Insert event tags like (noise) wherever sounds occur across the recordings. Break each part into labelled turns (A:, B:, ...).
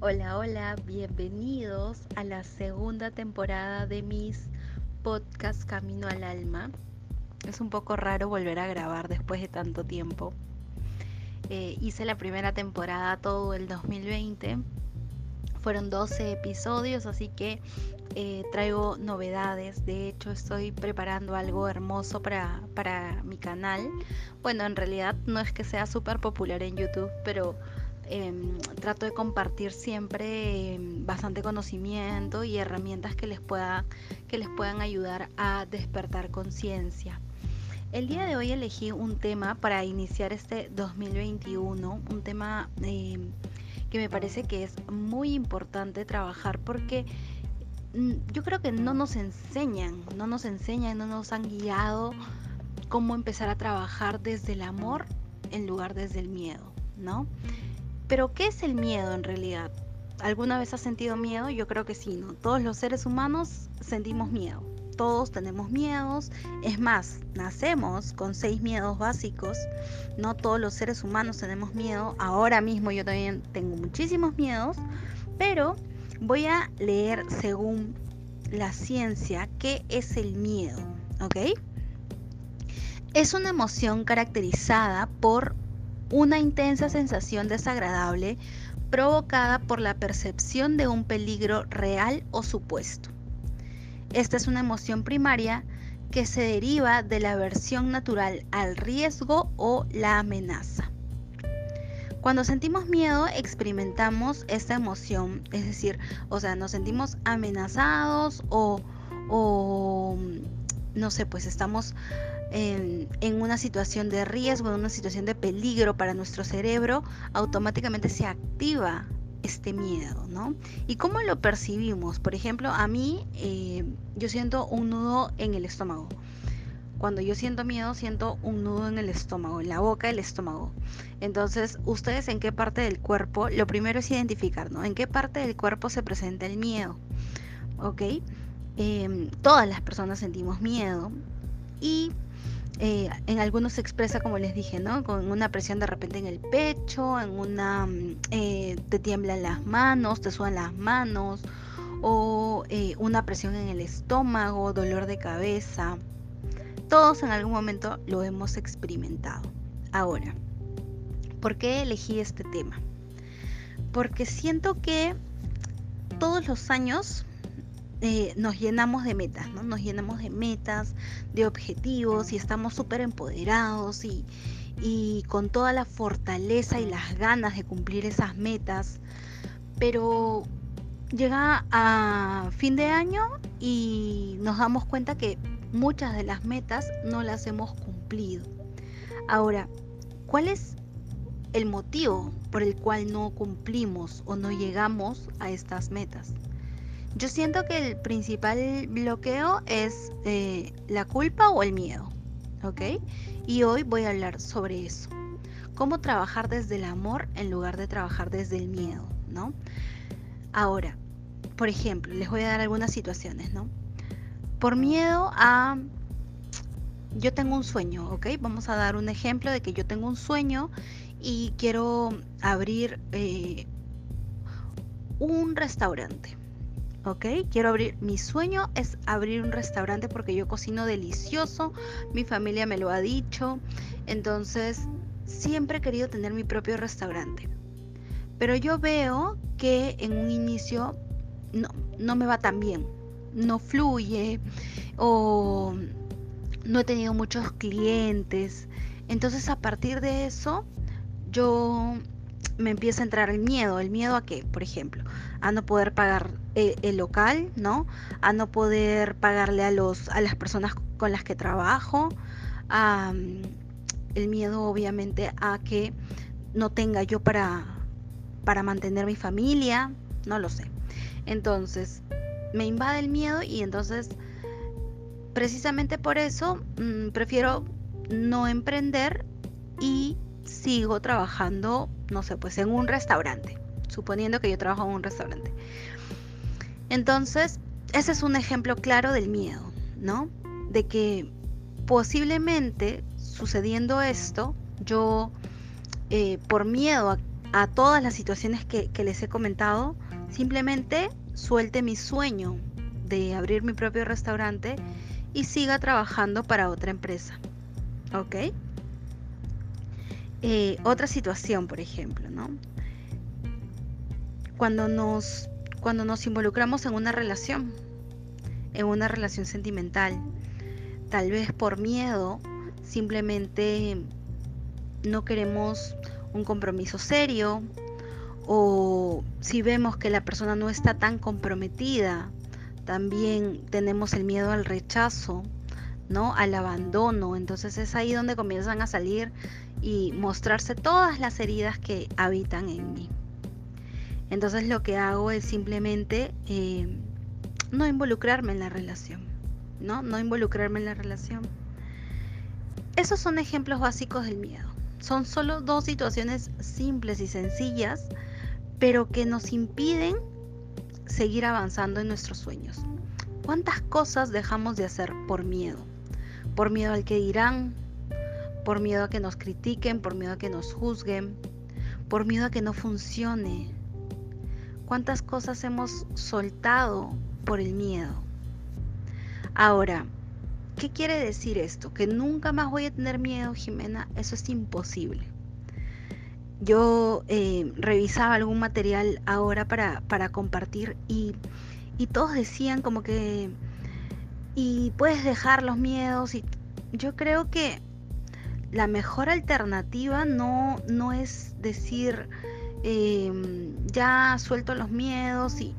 A: Hola, hola, bienvenidos a la segunda temporada de mis podcast Camino al Alma. Es un poco raro volver a grabar después de tanto tiempo. Eh, hice la primera temporada todo el 2020. Fueron 12 episodios, así que eh, traigo novedades. De hecho, estoy preparando algo hermoso para, para mi canal. Bueno, en realidad no es que sea súper popular en YouTube, pero Em, trato de compartir siempre em, bastante conocimiento y herramientas que les, pueda, que les puedan ayudar a despertar conciencia. El día de hoy elegí un tema para iniciar este 2021, un tema em, que me parece que es muy importante trabajar porque mm, yo creo que no nos enseñan, no nos enseñan, no nos han guiado cómo empezar a trabajar desde el amor en lugar desde el miedo, ¿no? Pero ¿qué es el miedo en realidad? ¿Alguna vez has sentido miedo? Yo creo que sí, ¿no? Todos los seres humanos sentimos miedo. Todos tenemos miedos. Es más, nacemos con seis miedos básicos. No todos los seres humanos tenemos miedo. Ahora mismo yo también tengo muchísimos miedos. Pero voy a leer según la ciencia qué es el miedo. ¿Ok? Es una emoción caracterizada por una intensa sensación desagradable provocada por la percepción de un peligro real o supuesto. Esta es una emoción primaria que se deriva de la aversión natural al riesgo o la amenaza. Cuando sentimos miedo experimentamos esta emoción, es decir, o sea, nos sentimos amenazados o, o no sé, pues estamos en, una situación de riesgo, en una situación de peligro para nuestro cerebro, automáticamente se activa este miedo, ¿no? ¿Y cómo lo percibimos? Por ejemplo, a mí eh, yo siento un nudo en el estómago. Cuando yo siento miedo, siento un nudo en el estómago, en la boca del estómago. Entonces, ¿ustedes en qué parte del cuerpo? Lo primero es identificar, ¿no? ¿En qué parte del cuerpo se presenta el miedo? ¿Ok? Em, todas las personas sentimos miedo y eh, en algunos se expresa, como les dije, ¿no? Con una presión de repente en el pecho, en una mm, eh, te tiemblan las manos, te sudan las manos, o eh, una presión en el estómago, dolor de cabeza. Todos en algún momento lo hemos experimentado. Ahora, ¿por qué elegí este tema? Porque siento que todos los años eh, nos llenamos de metas, ¿no? Nos llenamos de metas, de objetivos y estamos súper empoderados y, y con toda la fortaleza y las ganas de cumplir esas metas. Pero llega a fin de año y nos damos cuenta que muchas de las metas no las hemos cumplido. Ahora, ¿cuál es el motivo por el cual no cumplimos o no llegamos a estas metas? Yo siento que el principal bloqueo es eh, la culpa o el miedo, ¿ok? Y hoy voy a hablar sobre eso. Cómo trabajar desde el amor en lugar de trabajar desde el miedo, ¿no? Ahora, por ejemplo, les voy a dar algunas situaciones, ¿no? Por miedo a... Yo tengo un sueño, ¿ok? Vamos a dar un ejemplo de que yo tengo un sueño y quiero abrir eh, un restaurante, ¿ok? Quiero abrir, mi sueño es abrir un restaurante porque yo cocino delicioso, mi familia me lo ha dicho, entonces siempre he querido tener mi propio restaurante. Pero yo veo que en un inicio no, no me va tan bien, no fluye o no he tenido muchos clientes. Entonces a partir de eso yo me empieza a entrar el miedo. ¿El miedo a qué? Por ejemplo, a no poder pagar eh, el local, ¿no? A no poder pagarle a, los, a las personas con las que trabajo. el miedo obviamente a que no tenga yo para, para mantener mi familia, no lo sé. Entonces, me invade el miedo y entonces, precisamente por eso, mm, prefiero no emprender y sigo trabajando, no sé, pues en un restaurante, suponiendo que yo trabajo en un restaurante. Entonces, ese es un ejemplo claro del miedo, ¿no? De que posiblemente sucediendo esto, yo, eh, por miedo a todas las situaciones que, que les he comentado, simplemente suelte mi sueño de abrir mi propio restaurante y siga trabajando para otra empresa. ¿Ok? Eh, otra situación, por ejemplo, ¿no? Cuando nos, cuando nos involucramos en una relación, en una relación sentimental, tal vez por miedo, simplemente no queremos un compromiso serio, o si vemos que la persona no está tan comprometida, también tenemos el miedo al rechazo, ¿no? Al abandono. Entonces es ahí donde comienzan a salir y mostrarse todas las heridas que habitan en mí. Entonces lo que hago es simplemente eh, no involucrarme en la relación, ¿no? No involucrarme en la relación. Esos son ejemplos básicos del miedo. Son solo dos situaciones simples y sencillas, pero que nos impiden seguir avanzando en nuestros sueños. ¿Cuántas cosas dejamos de hacer por miedo? Por miedo al que dirán, por miedo a que nos critiquen, por miedo a que nos juzguen, por miedo a que no funcione. ¿Cuántas cosas hemos soltado por el miedo? Ahora, ¿qué quiere decir esto? ¿Que nunca más voy a tener miedo, Jimena? Eso es imposible. Yo eh, revisaba algún material ahora para, para compartir y, y todos decían como que, y puedes dejar los miedos y yo creo que la mejor alternativa no, no es decir, em, ya suelto los miedos y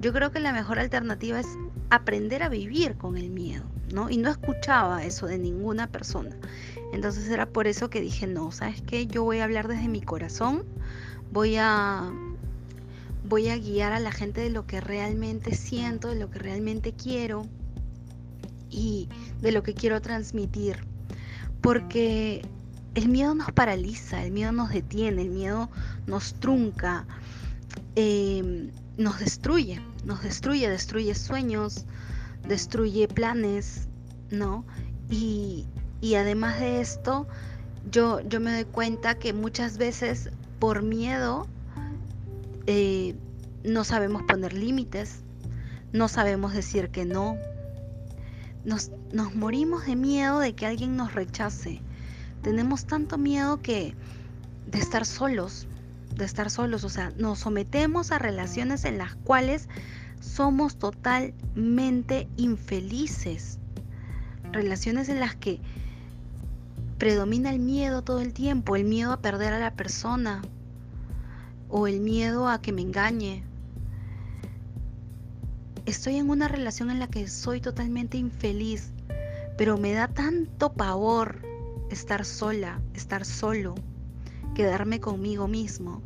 A: yo creo que la mejor alternativa es aprender a vivir con el miedo, ¿no? Y no escuchaba eso de ninguna persona. Entonces era por eso que dije, no, ¿sabes qué? Yo voy a hablar desde mi corazón, voy a voy a guiar a la gente de lo que realmente siento, de lo que realmente quiero y de lo que quiero transmitir porque el miedo nos paraliza, el miedo nos detiene, el miedo nos trunca, em, nos destruye, nos destruye, destruye sueños, destruye planes, ¿no? Y, además de esto, yo, yo me doy cuenta que muchas veces por miedo eh, no sabemos poner límites, no sabemos decir que no, nos, morimos de miedo de que alguien nos rechace. Tenemos tanto miedo que de estar solos, de estar solos, o sea, nos sometemos a relaciones en las cuales somos totalmente infelices. Relaciones en las que predomina el miedo todo el tiempo, el miedo a perder a la persona o el miedo a que me engañe estoy en una relación en la que soy totalmente infeliz, pero me da tanto pavor estar sola, estar solo, quedarme conmigo mismo.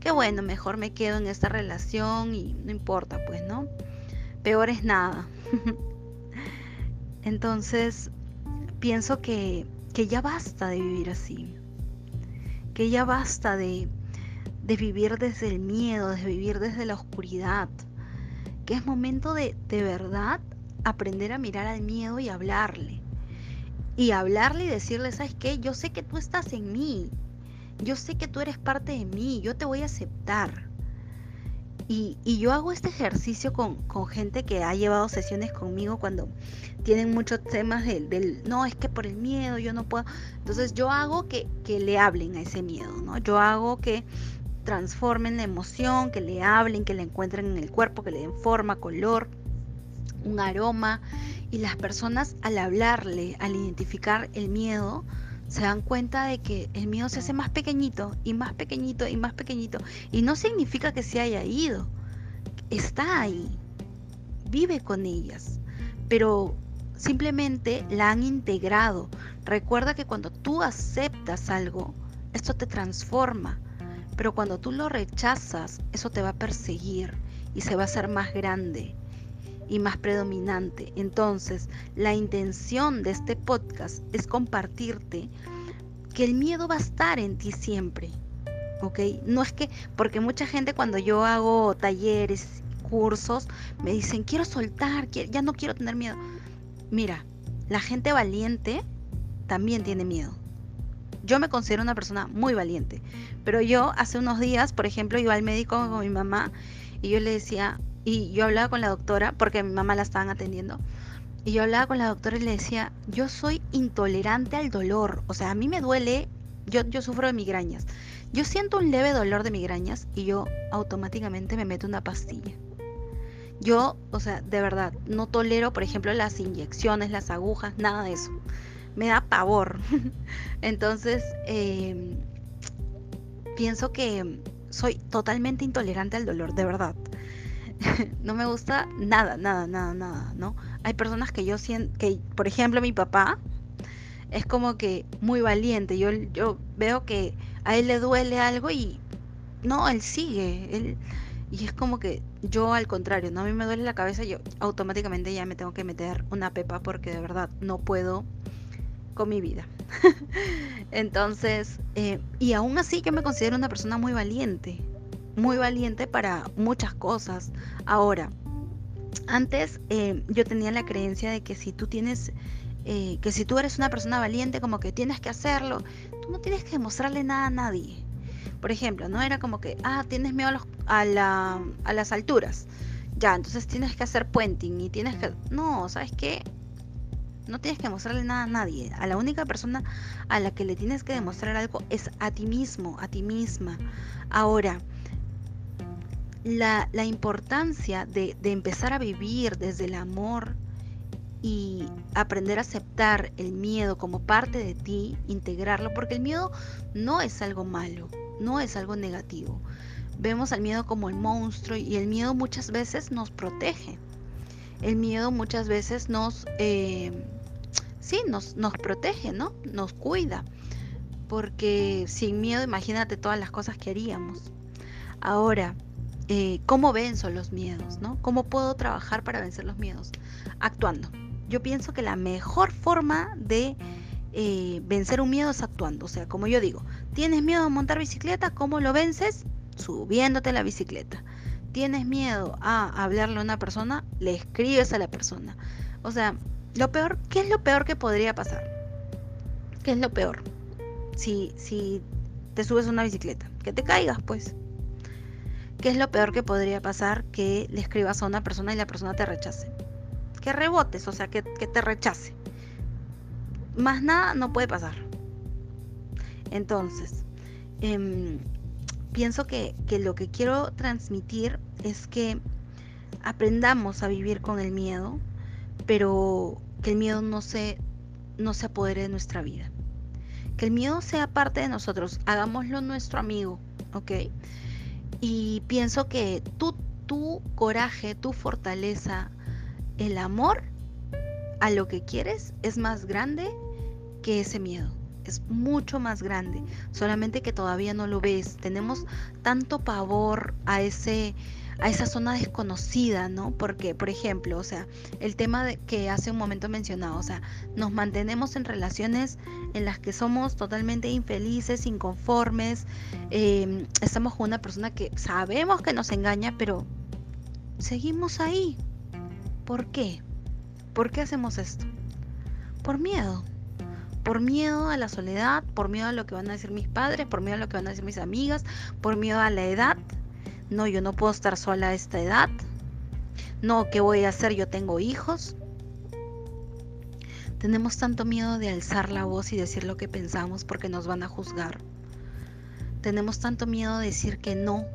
A: Que bueno, mejor me quedo en esta relación y no importa, pues, ¿no? Peor es nada. (laughs) Entonces, pienso que, que, ya basta de vivir así. Que ya basta de, de vivir desde el miedo, de vivir desde la oscuridad que es momento de de verdad aprender a mirar al miedo y hablarle. Y hablarle y decirle, ¿sabes qué? Yo sé que tú estás en mí. Yo sé que tú eres parte de mí. Yo te voy a aceptar. Y, yo hago este ejercicio con, gente que ha llevado sesiones conmigo cuando tienen muchos temas del, del, no, es que por el miedo yo no puedo. Entonces yo hago que, que le hablen a ese miedo, ¿no? Yo hago que transformen la emoción, que le hablen, que le encuentren en el cuerpo, que le den forma, color, un aroma. Y las personas al hablarle, al identificar el miedo, se dan cuenta de que el miedo se hace más pequeñito y más pequeñito y más pequeñito. Y no significa que se haya ido. Está ahí. Vive con ellas. Pero simplemente la han integrado. Recuerda que cuando tú aceptas algo, esto te transforma pero cuando tú lo rechazas, eso te va a perseguir y se va a hacer más grande y más predominante. Entonces, la intención de este podcast es compartirte que el miedo va a estar en ti siempre. ¿Ok? No es que, porque mucha gente cuando yo hago talleres, cursos, me dicen, quiero soltar, ya no quiero tener miedo. Mira, la gente valiente también tiene miedo. yo me considero una persona muy valiente, pero yo hace unos días, por ejemplo, iba al médico con mi mamá y yo le decía, y yo hablaba con la doctora, porque mi mamá la estaban atendiendo, y yo hablaba con la doctora y le decía, yo soy intolerante al dolor, o sea, a mí me duele, yo, yo sufro de migrañas, yo siento un leve dolor de migrañas y yo automáticamente me meto una pastilla. Yo, o sea, de verdad, no tolero, por ejemplo, las inyecciones, las agujas, nada de eso. Me da pavor. (laughs) Entonces, em, pienso que soy totalmente intolerante al dolor, de verdad. (laughs) no me gusta nada, nada, nada, nada, ¿no? Hay personas que yo siento, que, por ejemplo, mi papá es como que muy valiente. Yo, yo veo que a él le duele algo y no, él sigue. Él, y es como que yo al contrario, no a mí me duele la cabeza, yo automáticamente ya me tengo que meter una pepa porque de verdad no puedo con mi vida. (laughs) Entonces, eh, y aún así yo me considero una persona muy valiente, muy valiente para muchas cosas. Ahora, antes eh, yo tenía la creencia de que si tú tienes, eh, que si tú eres una persona valiente, como que tienes que hacerlo, tú no tienes que demostrarle nada a nadie. Por ejemplo, no era como que, ah, tienes miedo a, las alturas. Ya, entonces tienes que hacer puenting y tienes que... No, ¿sabes qué? No tienes que mostrarle nada a nadie. A la única persona a la que le tienes que demostrar algo es a ti mismo, a ti misma. Ahora, la, importancia de, de empezar a vivir desde el amor y aprender a aceptar el miedo como parte de ti, integrarlo, porque el miedo no es algo malo no es algo negativo. Vemos al miedo como el monstruo y el miedo muchas veces nos protege. El miedo muchas veces nos, eh, sí, nos, nos protege, ¿no? Nos cuida. Porque sin miedo, imagínate todas las cosas que haríamos. Ahora, eh, ¿cómo venzo los miedos? ¿no? ¿Cómo puedo trabajar para vencer los miedos? Actuando. Yo pienso que la mejor forma de eh, vencer un miedo es actuando. O sea, como yo digo, ¿tienes miedo a montar bicicleta? ¿Cómo lo vences? Subiéndote la bicicleta. ¿Tienes miedo a hablarle a una persona? Le escribes a la persona. O sea, lo peor, ¿qué es lo peor que podría pasar? ¿Qué es lo peor? Si, si te subes a una bicicleta, que te caigas, pues. ¿Qué es lo peor que podría pasar? Que le escribas a una persona y la persona te rechace. Que rebotes, o sea, que, te rechace más nada no puede pasar. Entonces, em, pienso que, lo que quiero transmitir es que aprendamos a vivir con el miedo, pero que el miedo no se, no se apodere de nuestra vida. Que el miedo sea parte de nosotros, hagámoslo nuestro amigo, ¿ok? Y pienso que tu, tu coraje, tu fortaleza, el amor a lo que quieres es más grande que ese miedo. Es mucho más grande, solamente que todavía no lo ves. Tenemos tanto pavor a ese a esa zona desconocida, ¿no? Porque, por ejemplo, o sea, el tema de, que hace un momento mencionado, o sea, nos mantenemos en relaciones en las que somos totalmente infelices, inconformes, em, estamos con una persona que sabemos que nos engaña, pero seguimos ahí. ¿Por qué? ¿Por qué hacemos esto? Por miedo. Por miedo a la soledad, por miedo a lo que van a decir mis padres, por miedo a lo que van a decir mis amigas, por miedo a la edad. No, yo no puedo estar sola a esta edad. No, ¿qué voy a hacer? Yo tengo hijos. Tenemos tanto miedo de alzar la voz y decir lo que pensamos porque nos van a juzgar. Tenemos tanto miedo de decir que no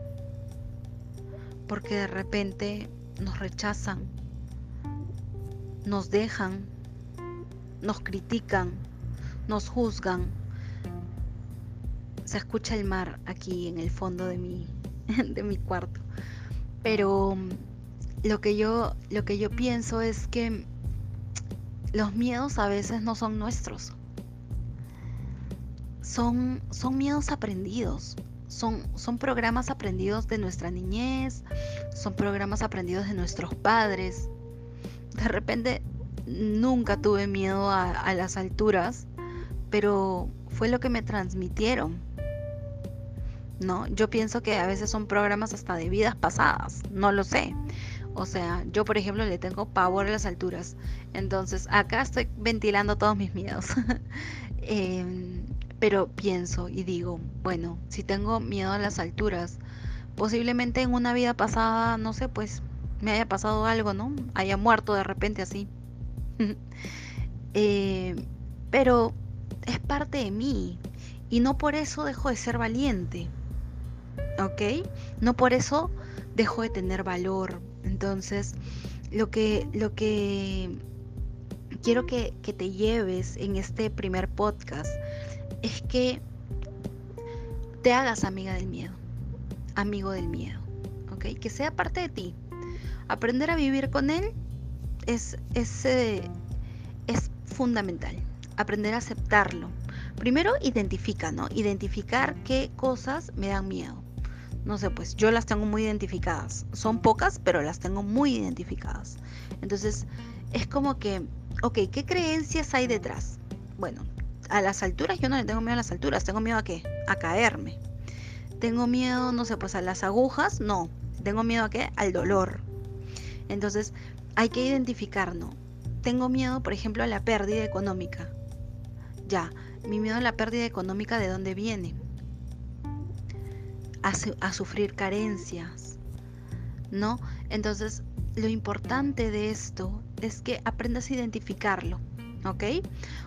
A: porque de repente nos rechazan, nos dejan, nos critican, nos juzgan. Se escucha el mar aquí en el fondo de mi, (laughs) de mi cuarto. Pero mm, lo que, yo, lo que yo pienso es que los miedos a veces no son nuestros. Son, son miedos aprendidos. Son, son programas aprendidos de nuestra niñez, son programas aprendidos de nuestros padres. De repente nunca tuve miedo a, las alturas, pero fue lo que me transmitieron. ¿No? Yo pienso que a veces son programas hasta de vidas pasadas, no lo sé. O sea, yo por ejemplo le tengo pavor a las alturas. Entonces, acá estoy ventilando todos mis miedos. (laughs) Em, Pero pienso y digo, bueno, si tengo miedo a las alturas, posiblemente en una vida pasada, no sé, pues me haya pasado algo, ¿no? Haya muerto de repente así. (laughs) Eh, pero es parte de mí y no por eso dejo de ser valiente, ¿ok? No por eso dejo de tener valor. Entonces, lo que, lo que quiero que, que te lleves en este primer podcast es que te hagas amiga del miedo, amigo del miedo, ¿ok? Que sea parte de ti. Aprender a vivir con él es, es, eh, es fundamental. Aprender a aceptarlo. Primero identifica, ¿no? Identificar qué cosas me dan miedo. No sé, pues yo las tengo muy identificadas. Son pocas, pero las tengo muy identificadas. Entonces, es como que, ok, ¿qué creencias hay detrás? Bueno, a las alturas yo no le tengo miedo a las alturas, tengo miedo a qué? A caerme. Tengo miedo, no sé, pues a las agujas, no. Tengo miedo a qué? Al dolor. Entonces, hay que identificar, ¿no? Tengo miedo, por ejemplo, a la pérdida económica. Ya, mi miedo a la pérdida económica, ¿de dónde viene? A, sufrir carencias, ¿no? Entonces, lo importante de esto es que aprendas a identificarlo, ¿ok?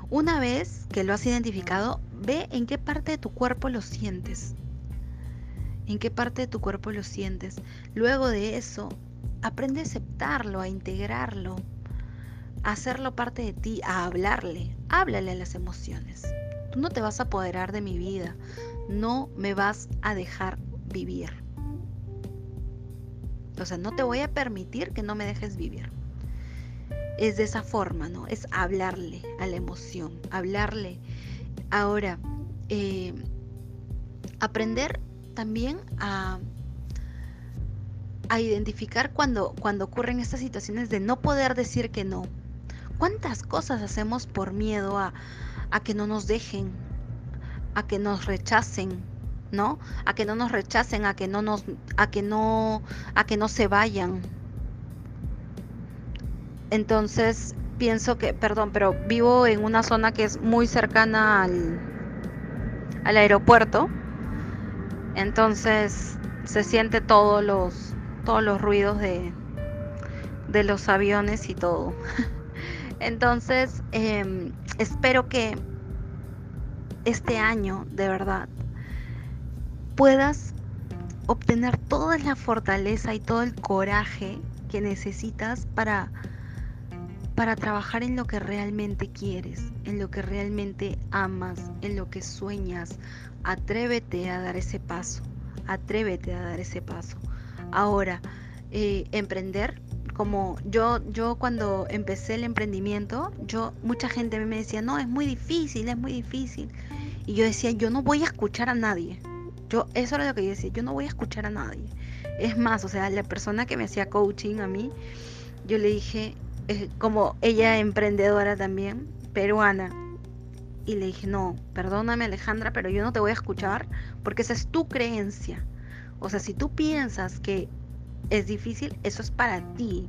A: Una vez que lo has identificado, ve en qué parte de tu cuerpo lo sientes. En qué parte de tu cuerpo lo sientes. Luego de eso, aprende a aceptarlo, a integrarlo, a hacerlo parte de ti, a hablarle. Háblale a las emociones. Tú no te vas a apoderar de mi vida. No me vas a dejar vivir. O sea, no te voy a permitir que no me dejes vivir. Es de esa forma, ¿no? Es hablarle a la emoción, hablarle. Ahora, eh, aprender también a, a identificar cuando, cuando ocurren estas situaciones de no poder decir que no. ¿Cuántas cosas hacemos por miedo a, a que no nos dejen, a que nos rechacen, ¿no? A que no nos rechacen, a que no nos, a que no, a que no se vayan. Entonces pienso que, perdón, pero vivo en una zona que es muy cercana al, al aeropuerto. Entonces se siente todos los, todos los ruidos de, de los aviones y todo. (laughs) Entonces, eh, espero que este año, de verdad, puedas obtener toda la fortaleza y todo el coraje que necesitas para para trabajar en lo que realmente quieres, en lo que realmente amas, en lo que sueñas. Atrévete a dar ese paso, atrévete a dar ese paso. Ahora, eh, emprender, como yo, yo cuando empecé el emprendimiento, yo, mucha gente me decía, no, es muy difícil, es muy difícil. Y yo decía, yo no voy a escuchar a nadie. Yo, eso era lo que yo decía, yo no voy a escuchar a nadie. Es más, o sea, la persona que me hacía coaching a mí, yo le dije, eh, como ella emprendedora también, peruana, y le dije, no, perdóname Alejandra, pero yo no te voy a escuchar porque esa es tu creencia. O sea, si tú piensas que es difícil, eso es para ti.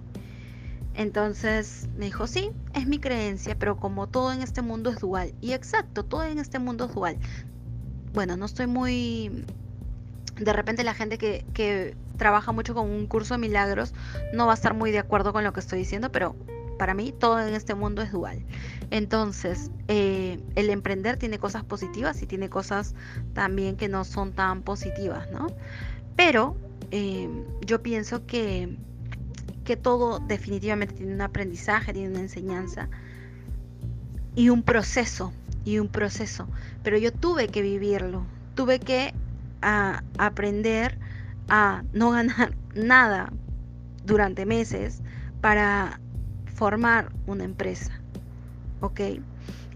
A: Entonces me dijo, sí, es mi creencia, pero como todo en este mundo es dual. Y exacto, todo en este mundo es dual. Bueno, no estoy muy... De repente la gente que, que trabaja mucho con un curso de milagros no va a estar muy de acuerdo con lo que estoy diciendo, pero para mí todo en este mundo es dual. Entonces, eh, el emprender tiene cosas positivas y tiene cosas también que no son tan positivas, ¿no? Pero eh, yo pienso que, que todo definitivamente tiene un aprendizaje, tiene una enseñanza y un proceso, y un proceso. Pero yo tuve que vivirlo, tuve que a, aprender a no ganar (laughs) nada durante meses para formar una empresa. ¿Ok?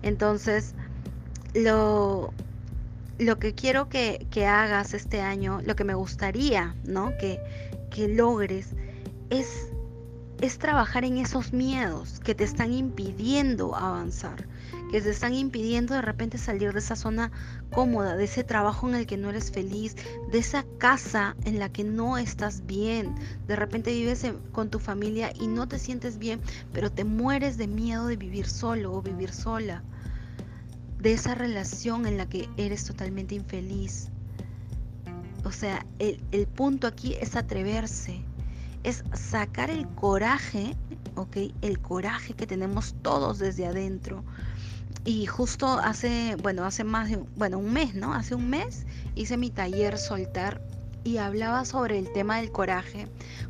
A: Entonces, lo, lo que quiero que, que, hagas este año, lo que me gustaría, ¿no? Que, que logres es, es trabajar en esos miedos que te están impidiendo avanzar que te están impidiendo de repente salir de esa zona cómoda, de ese trabajo en el que no eres feliz, de esa casa en la que no estás bien. De repente vives con tu familia y no te sientes bien, pero te mueres de miedo de vivir solo o vivir sola. de esa relación en la que eres totalmente infeliz. O sea, el, punto aquí es atreverse, es sacar el coraje, ¿ok? El coraje que tenemos todos desde adentro. Y justo hace, bueno, hace más de, bueno, un mes, ¿no? Hace un mes hice mi taller soltar y hablaba sobre el tema del coraje,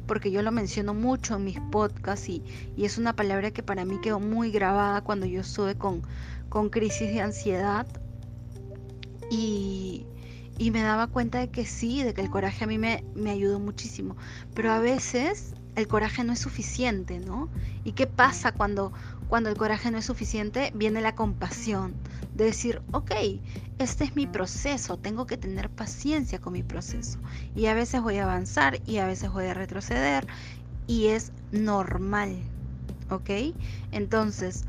A: porque yo lo menciono mucho en mis podcasts y, y es una palabra que para mí quedó muy grabada cuando yo estuve con, con crisis de ansiedad. Y, y me daba cuenta de que sí, de que el coraje a mí me, me ayudó muchísimo. Pero a veces el coraje no es suficiente, ¿no? ¿Y qué pasa cuando, cuando el coraje no es suficiente? Viene la compasión, de decir, ok, este es mi proceso, tengo que tener paciencia con mi proceso. Y a veces voy a avanzar y a veces voy a retroceder y es normal, ¿ok? Entonces,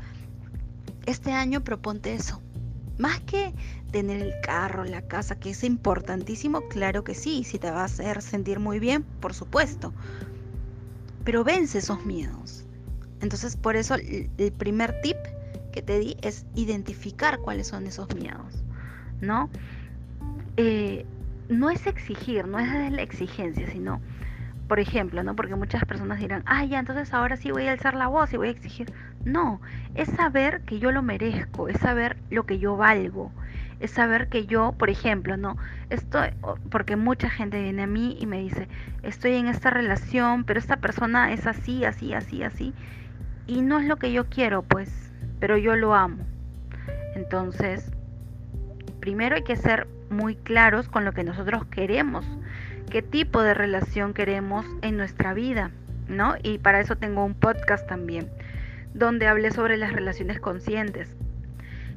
A: este año proponte eso. Más que tener el carro, la casa, que es importantísimo, claro que sí, si te va a hacer sentir muy bien, por supuesto. Pero vence esos miedos. Entonces, por eso el primer tip que te di es identificar cuáles son esos miedos, ¿no? Eh, no es exigir, no es la exigencia, sino, por ejemplo, ¿no? Porque muchas personas dirán, ah, ya, entonces ahora sí voy a alzar la voz y voy a exigir. No, es saber que yo lo merezco, es saber lo que yo valgo, es saber que yo, por ejemplo, no, estoy, porque mucha gente viene a mí y me dice, estoy en esta relación, pero esta persona es así, así, así, así, y no es lo que yo quiero, pues, pero yo lo amo. Entonces, primero hay que ser muy claros con lo que nosotros queremos, qué tipo de relación queremos en nuestra vida, ¿no? Y para eso tengo un podcast también, donde hablé sobre las relaciones conscientes.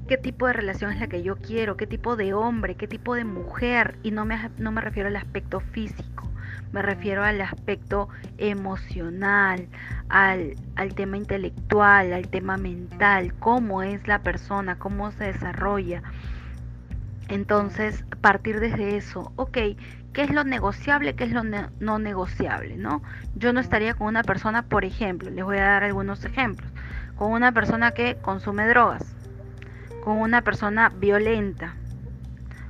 A: Qué tipo de relación es la que yo quiero, qué tipo de hombre, qué tipo de mujer, y no me, no me refiero al aspecto físico, me refiero al aspecto emocional, al, al tema intelectual, al tema mental, cómo es la persona, cómo se desarrolla. Entonces, partir desde eso, ok, ¿qué es lo negociable, qué es lo no negociable? ¿no? Yo no estaría con una persona, por ejemplo, les voy a dar algunos ejemplos, con una persona que consume drogas con una persona violenta,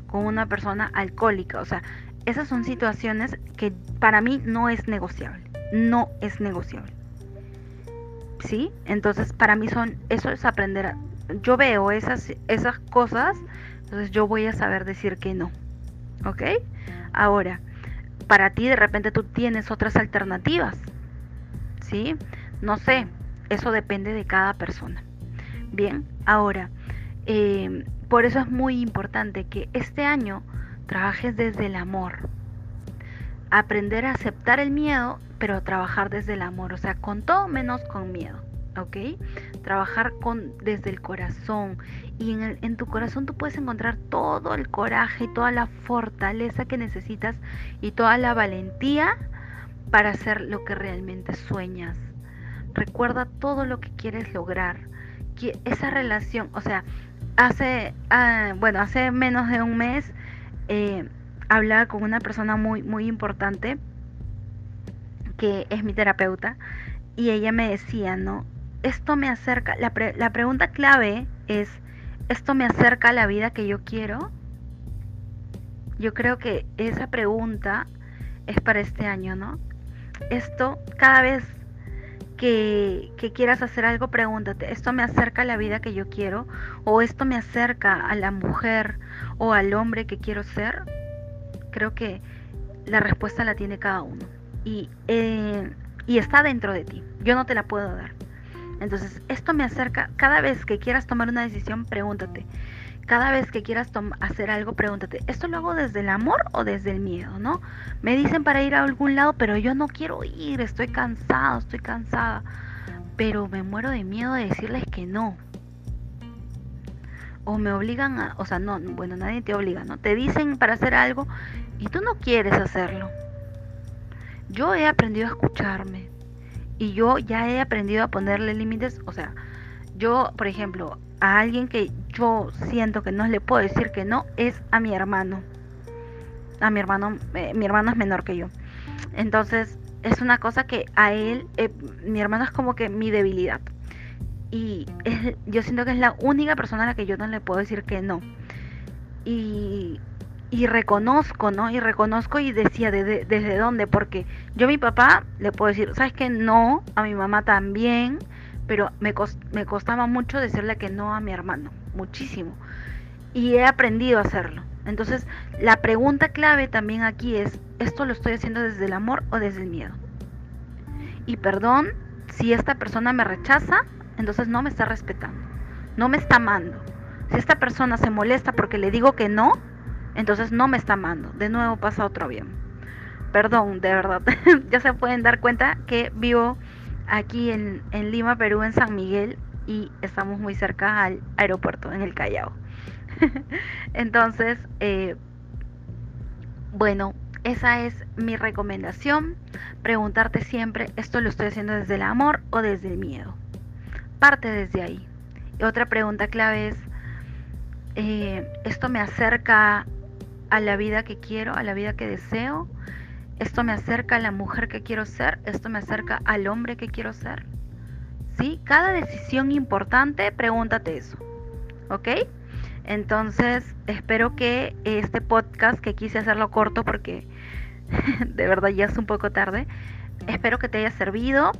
A: con una persona alcohólica. O sea, esas son situaciones que para mí no es negociable. No es negociable. ¿Sí? Entonces, para mí son, eso es aprender yo veo esas, esas cosas, entonces yo voy a saber decir que no. ¿Ok? Ahora, para ti de repente tú tienes otras alternativas. ¿Sí? No sé, eso depende de cada persona. Bien, ahora, Em, por eso es muy importante que este año trabajes desde el amor. Aprender a aceptar el miedo, pero trabajar desde el amor, o sea, con todo menos con miedo. ¿ok? Trabajar con, desde el corazón. Y en, en, tu corazón tú puedes encontrar todo el coraje y toda la fortaleza que necesitas y toda la valentía para hacer lo que realmente sueñas. Recuerda todo lo que quieres lograr. Que esa relación, o sea, hace, ah, bueno, hace menos de un mes eh, hablaba con una persona muy, muy importante que es mi terapeuta y ella me decía, ¿no? Esto me acerca, la, la pregunta clave es, ¿esto me acerca a la vida que yo quiero? Yo creo que esa pregunta es para este año, ¿no? Esto cada vez que, quieras hacer algo, pregúntate, ¿esto me acerca a la vida que yo quiero? ¿O esto me acerca a la mujer o al hombre que quiero ser? Creo que la respuesta la tiene cada uno. Y, eh, está dentro de ti. Yo no te la puedo dar. Entonces, esto me acerca, cada vez que quieras tomar una decisión, pregúntate, cada vez que quieras hacer algo, pregúntate, ¿esto lo hago desde el amor o desde el miedo? ¿No? Me dicen para ir a algún lado, pero yo no quiero ir, estoy cansado, estoy cansada. Pero me muero de miedo de decirles que no. O me obligan a, o sea, no, bueno, nadie te obliga, ¿no? Te dicen para hacer algo y tú no quieres hacerlo. Yo he aprendido a escucharme y yo ya he aprendido a ponerle límites, o sea, yo, por ejemplo, a alguien que yo siento que no le puedo decir que no es a mi hermano. A mi hermano, eh, mi hermano es menor que yo. Entonces, es una cosa que a él, eh, mi hermano es como que mi debilidad. y yo siento que es la única persona a la que yo no le puedo decir que no. Y, y reconozco, ¿no? Y reconozco y decía desde dónde, porque yo a mi papá le puedo decir, ¿sabes qué? No, a mi mamá también, pero me, me costaba mucho decirle que no a mi hermano, muchísimo. Y he aprendido a hacerlo. Entonces, la pregunta clave también aquí es, ¿esto lo estoy haciendo desde el amor o desde el miedo? Y perdón, si esta persona me rechaza, entonces no me está respetando, no me está amando. Si esta persona se molesta porque le digo que no, entonces no me está amando. De nuevo pasa otro avión. Perdón, de verdad. (laughs) ya se pueden dar cuenta que vivo aquí en, Lima, Perú, en San Miguel, y estamos muy cerca al aeropuerto, en el Callao. (laughs) Entonces, eh, bueno, esa es mi recomendación. Preguntarte siempre, ¿esto lo estoy haciendo desde el amor o desde el miedo? Parte desde ahí. Otra pregunta clave es, eh, ¿esto me acerca a la vida que quiero, a la vida que deseo? ¿Esto me acerca a la mujer que quiero ser? ¿Esto me acerca al hombre que quiero ser? ¿Sí? Cada decisión importante, pregúntate eso. ¿Ok? Entonces, espero que este podcast, que quise hacerlo corto porque (laughs) de verdad ya es un poco tarde, espero que te haya servido.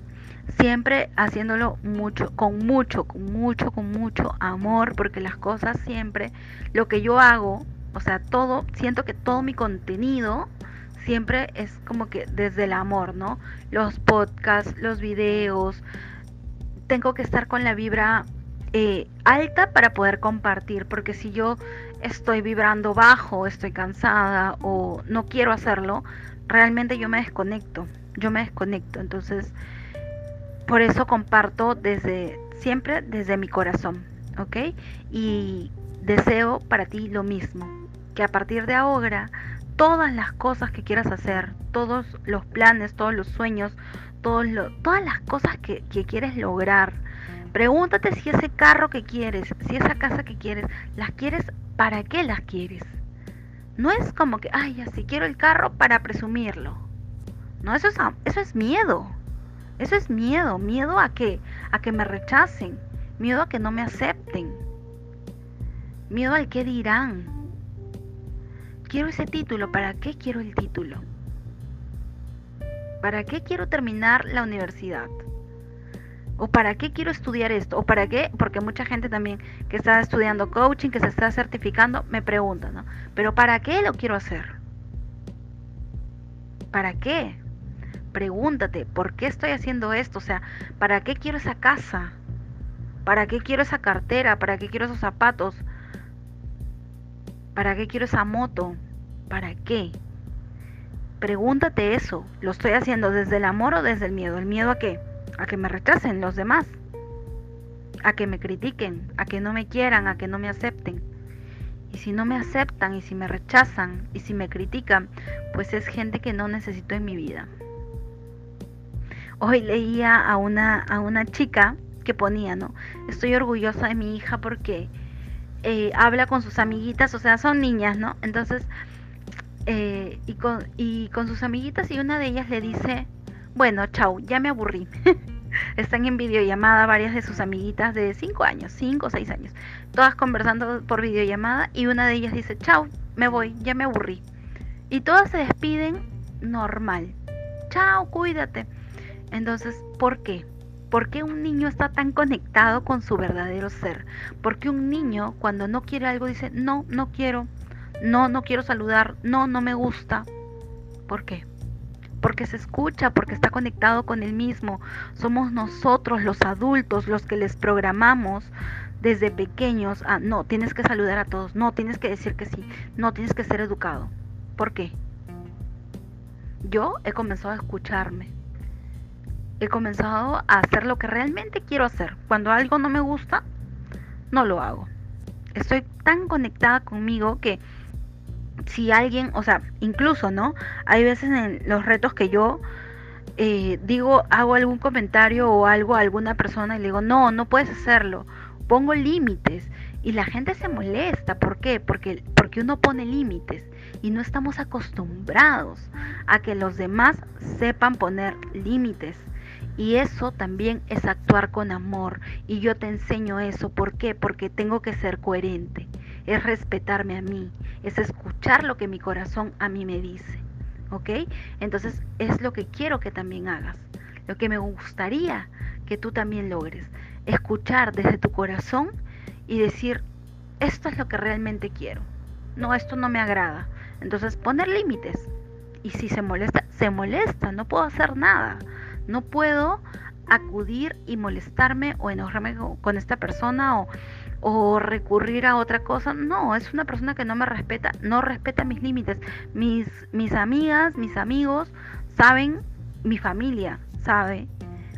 A: Siempre haciéndolo mucho, con mucho, con mucho, con mucho amor, porque las cosas siempre, lo que yo hago, o sea, todo, siento que todo mi contenido siempre es como que desde el amor, ¿no? Los podcasts, los videos, tengo que estar con la vibra eh, alta para poder compartir, porque si yo estoy vibrando bajo, estoy cansada o no quiero hacerlo, realmente yo me desconecto, yo me desconecto. Entonces, por eso comparto desde siempre desde mi corazón, ¿ok? Y deseo para ti lo mismo, que a partir de ahora todas las cosas que quieras hacer, todos los planes, todos los sueños, todas las cosas que, quieres lograr, Pregúntate si ese carro que quieres, si esa casa que quieres, las quieres, ¿para qué las quieres? No es como que, ay, así quiero el carro para presumirlo. No, eso es, eso es miedo. Eso es miedo. ¿Miedo a qué? A que me rechacen. Miedo a que no me acepten. Miedo al que dirán. Quiero ese título. ¿Para qué quiero el título? ¿Para qué quiero terminar la universidad? ¿O para qué quiero estudiar esto? ¿O para qué? Porque mucha gente también que está estudiando coaching, que se está certificando, me pregunta, ¿no? Pero ¿para qué lo quiero hacer? ¿Para qué? Pregúntate, ¿por qué estoy haciendo esto? O sea, ¿para qué quiero esa casa? ¿Para qué quiero esa cartera? ¿Para qué quiero esos zapatos? ¿Para qué quiero esa moto? ¿Para qué? Pregúntate eso. ¿Lo estoy haciendo desde el amor o desde el miedo? ¿El miedo a qué? a que me rechacen los demás, a que me critiquen, a que no me quieran, a que no me acepten. Y si no me aceptan y si me rechazan y si me critican, pues es gente que no necesito en mi vida. Hoy leía a una, a una chica que ponía, ¿no? Estoy orgullosa de mi hija porque eh, habla con sus amiguitas, o sea, son niñas, ¿no? Entonces, eh, y, con, y con sus amiguitas y una de ellas le dice, bueno, chau, ya me aburrí. (laughs) Están en videollamada varias de sus amiguitas de 5 años, 5 o 6 años, todas conversando por videollamada y una de ellas dice, chau, me voy, ya me aburrí. Y todas se despiden normal. Chao, cuídate. Entonces, ¿por qué? ¿Por qué un niño está tan conectado con su verdadero ser? ¿Por qué un niño cuando no quiere algo dice, no, no quiero, no, no quiero saludar, no, no me gusta? ¿Por qué? porque se escucha, porque está conectado con el mismo. Somos nosotros los adultos los que les programamos desde pequeños a no, tienes que saludar a todos, no, tienes que decir que sí, no, tienes que ser educado. ¿Por qué? Yo he comenzado a escucharme. He comenzado a hacer lo que realmente quiero hacer. Cuando algo no me gusta, no lo hago. Estoy tan conectada conmigo que si alguien, o sea, incluso, ¿no? Hay veces en los retos que yo eh, digo, hago algún comentario o algo a alguna persona y le digo, no, no puedes hacerlo. Pongo límites y la gente se molesta. ¿Por qué? Porque, porque uno pone límites y no estamos acostumbrados a que los demás sepan poner límites. Y eso también es actuar con amor. Y yo te enseño eso. ¿Por qué? Porque tengo que ser coherente. Es respetarme a mí. Es escuchar lo que mi corazón a mí me dice. ¿Ok? Entonces es lo que quiero que también hagas. Lo que me gustaría que tú también logres. Escuchar desde tu corazón y decir, esto es lo que realmente quiero. No, esto no me agrada. Entonces poner límites. Y si se molesta, se molesta. No puedo hacer nada. No puedo acudir y molestarme o enojarme con esta persona o, o recurrir a otra cosa. No, es una persona que no me respeta, no respeta mis límites. Mis, mis amigas, mis amigos saben, mi familia sabe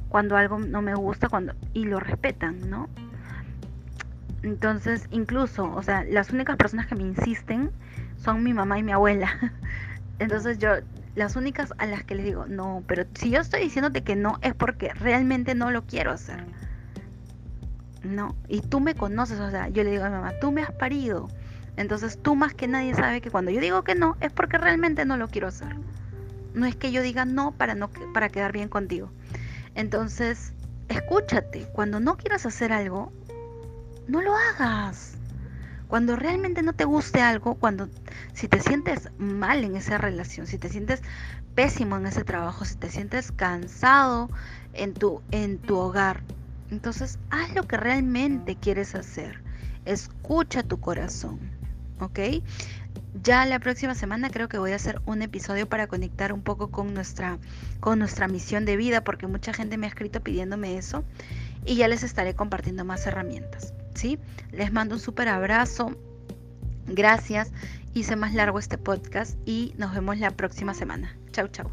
A: cuando algo no me gusta cuando y lo respetan, ¿no? Entonces, incluso, o sea, las únicas personas que me insisten son mi mamá y mi abuela. (laughs) Entonces yo las únicas a las que les digo, no, pero si yo estoy diciéndote que no es porque realmente no lo quiero hacer. No, y tú me conoces, o sea, yo le digo a mi mamá, tú me has parido. Entonces tú más que nadie sabe que cuando yo digo que no es porque realmente no lo quiero hacer. No es que yo diga no para no para quedar bien contigo. Entonces, escúchate, cuando no quieras hacer algo, no lo hagas. Cuando realmente no te guste algo, cuando si te sientes mal en esa relación, si te sientes pésimo en ese trabajo, si te sientes cansado en tu, en tu hogar, entonces haz lo que realmente quieres hacer. Escucha tu corazón. ¿Ok? Ya la próxima semana creo que voy a hacer un episodio para conectar un poco con nuestra, con nuestra misión de vida, porque mucha gente me ha escrito pidiéndome eso y ya les estaré compartiendo más herramientas. Les mando un súper abrazo. Gracias. Hice más largo este podcast y nos vemos la próxima semana. Chau, chau.